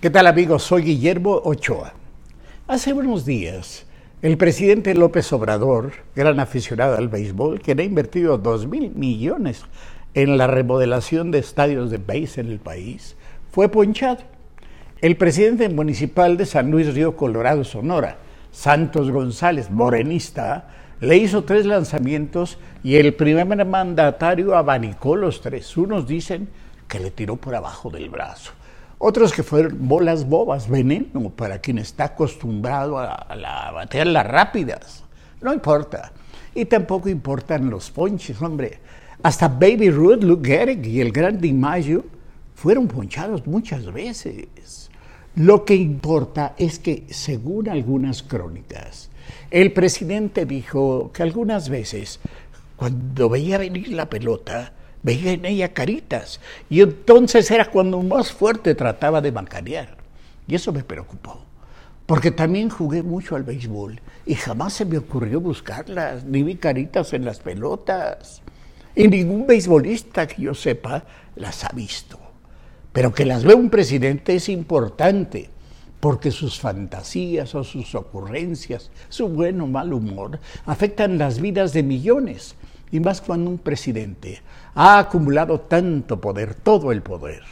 ¿Qué tal amigos? Soy Guillermo Ochoa. Hace unos días, el presidente López Obrador, gran aficionado al béisbol, quien ha invertido dos mil millones en la remodelación de estadios de béisbol en el país, fue ponchado. El presidente municipal de San Luis Río Colorado, Sonora, Santos González, morenista, le hizo tres lanzamientos y el primer mandatario abanicó los tres. Unos dicen que le tiró por abajo del brazo. Otros que fueron bolas bobas, veneno para quien está acostumbrado a, a, batear las rápidas. No importa. Y tampoco importan los ponches, hombre. Hasta Baby Ruth, Luke Gehrig y el gran DiMaggio fueron ponchados muchas veces. Lo que importa es que, según algunas crónicas, el presidente dijo que algunas veces, cuando veía venir la pelota, veía en ella caritas. Y entonces era cuando más fuerte trataba de macanear. Y eso me preocupó. Porque también jugué mucho al béisbol y jamás se me ocurrió buscarlas, ni vi caritas en las pelotas. Y ningún beisbolista que yo sepa las ha visto. Pero que las ve un presidente es importante porque sus fantasías o sus ocurrencias, su buen o mal humor, afectan las vidas de millones, y más cuando un presidente ha acumulado tanto poder, todo el poder.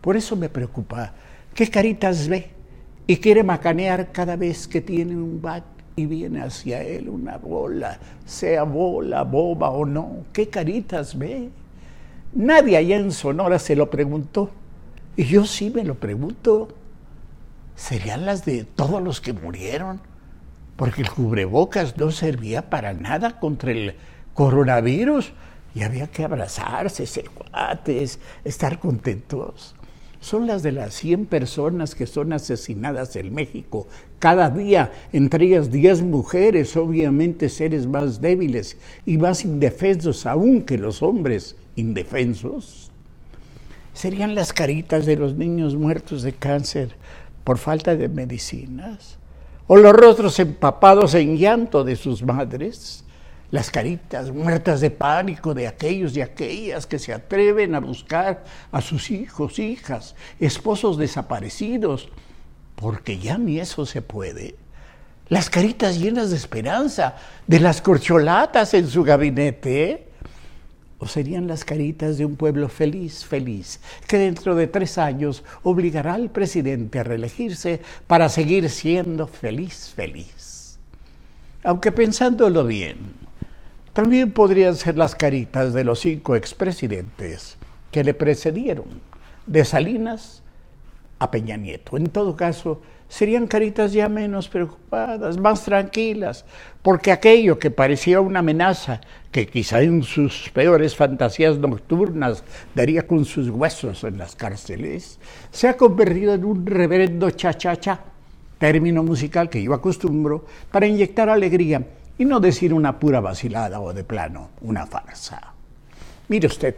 Por eso me preocupa qué caritas ve y quiere macanear cada vez que tiene un bat y viene hacia él una bola, sea bola, boba o no, qué caritas ve. Nadie allá en Sonora se lo preguntó, y yo sí me lo pregunto serían las de todos los que murieron, porque el cubrebocas no servía para nada contra el coronavirus y había que abrazarse, ser cuates, estar contentos. Son las de las 100 personas que son asesinadas en México cada día, entre ellas 10 mujeres, obviamente seres más débiles y más indefensos aún que los hombres indefensos. Serían las caritas de los niños muertos de cáncer por falta de medicinas, o los rostros empapados en llanto de sus madres, las caritas muertas de pánico de aquellos y aquellas que se atreven a buscar a sus hijos, hijas, esposos desaparecidos, porque ya ni eso se puede. Las caritas llenas de esperanza de las corcholatas en su gabinete, o serían las caritas de un pueblo feliz, feliz, que dentro de tres años obligará al presidente a reelegirse para seguir siendo feliz, feliz. Aunque pensándolo bien, también podrían ser las caritas de los cinco expresidentes que le precedieron, de Salinas a Peña Nieto. En todo caso, serían caritas ya menos preocupadas, más tranquilas, porque aquello que parecía una amenaza, que quizá en sus peores fantasías nocturnas daría con sus huesos en las cárceles, se ha convertido en un reverendo cha-cha-cha, término musical que yo acostumbro para inyectar alegría y no decir una pura vacilada o de plano una farsa. Mire usted,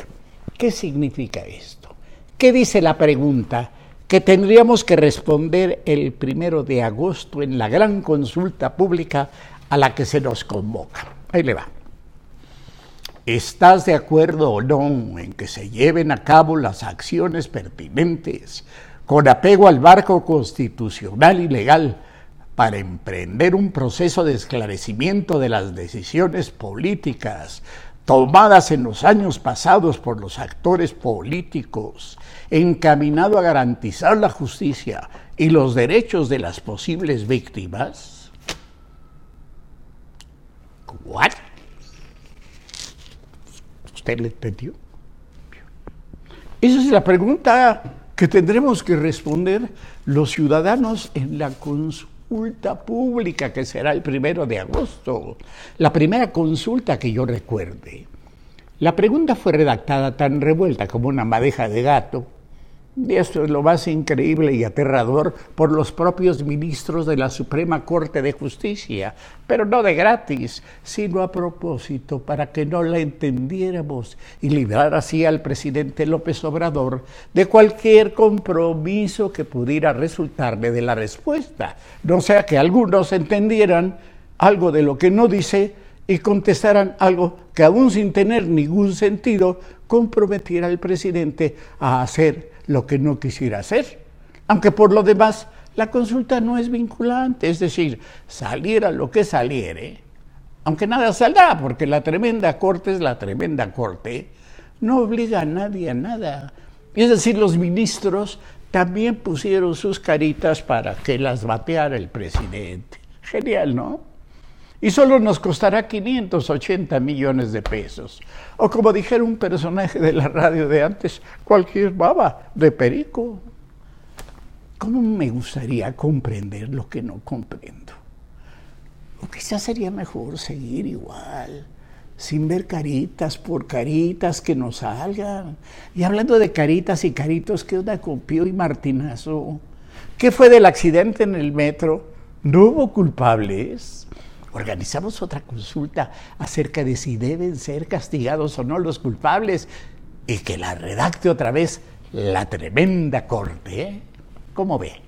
¿qué significa esto? ¿Qué dice la pregunta? que tendríamos que responder el primero de agosto en la gran consulta pública a la que se nos convoca. Ahí le va. ¿Estás de acuerdo o no en que se lleven a cabo las acciones pertinentes con apego al barco constitucional y legal para emprender un proceso de esclarecimiento de las decisiones políticas tomadas en los años pasados por los actores políticos, encaminado a garantizar la justicia y los derechos de las posibles víctimas? ¿What? ¿Usted le entendió? Esa es la pregunta que tendremos que responder los ciudadanos en la consulta consulta pública que será el primero de agosto, la primera consulta que yo recuerde. La pregunta fue redactada tan revuelta como una madeja de gato, y esto es lo más increíble y aterrador por los propios ministros de la Suprema Corte de Justicia, pero no de gratis, sino a propósito para que no la entendiéramos y librar así al presidente López Obrador de cualquier compromiso que pudiera resultarle de la respuesta, no sea que algunos entendieran algo de lo que no dice y contestaran algo que aún sin tener ningún sentido comprometiera al presidente a hacer lo que no quisiera hacer, Aunque por lo demás, la consulta no es vinculante, es decir, saliera lo que saliere, aunque nada saldrá, porque la tremenda corte es la tremenda corte, no obliga a nadie a nada. Es decir, los ministros también pusieron sus caritas para que las bateara el presidente. Genial, ¿no? Y solo nos costará 580 millones de pesos. O como dijera un personaje de la radio de antes, cualquier baba de perico. ¿Cómo me gustaría comprender lo que no comprendo? O quizás sería mejor seguir igual, sin ver caritas por caritas que nos salgan. Y hablando de caritas y caritos, ¿qué onda con Pío y Martinazo? ¿Qué fue del accidente en el metro? ¿No hubo culpables? Organizamos otra consulta acerca de si deben ser castigados o no los culpables y que la redacte otra vez la tremenda corte. ¿eh? ¿Cómo ve?